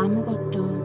아무것도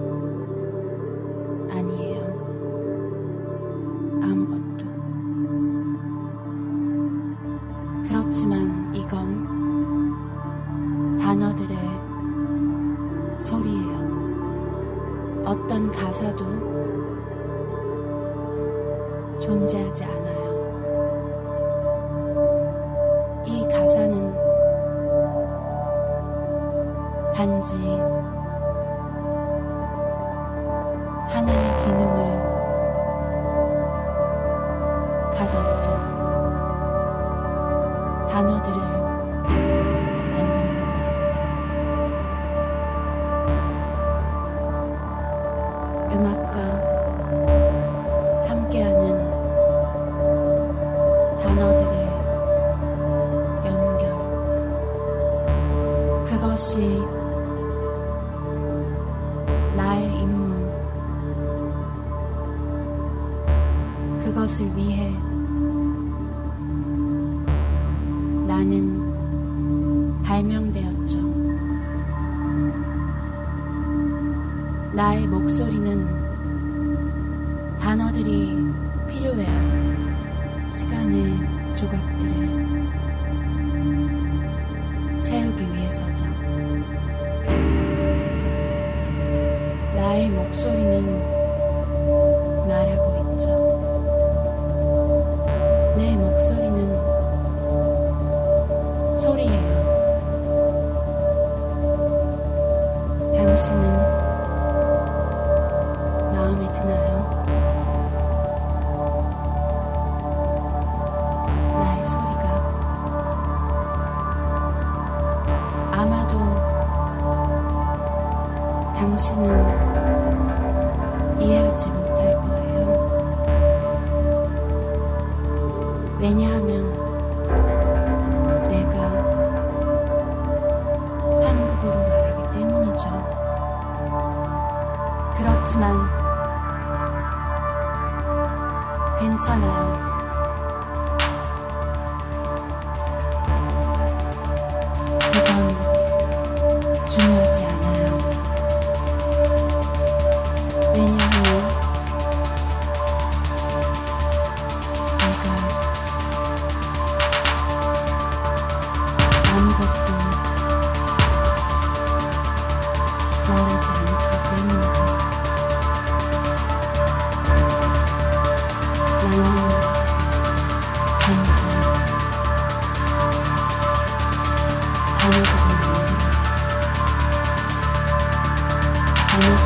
목소리는 Thank you.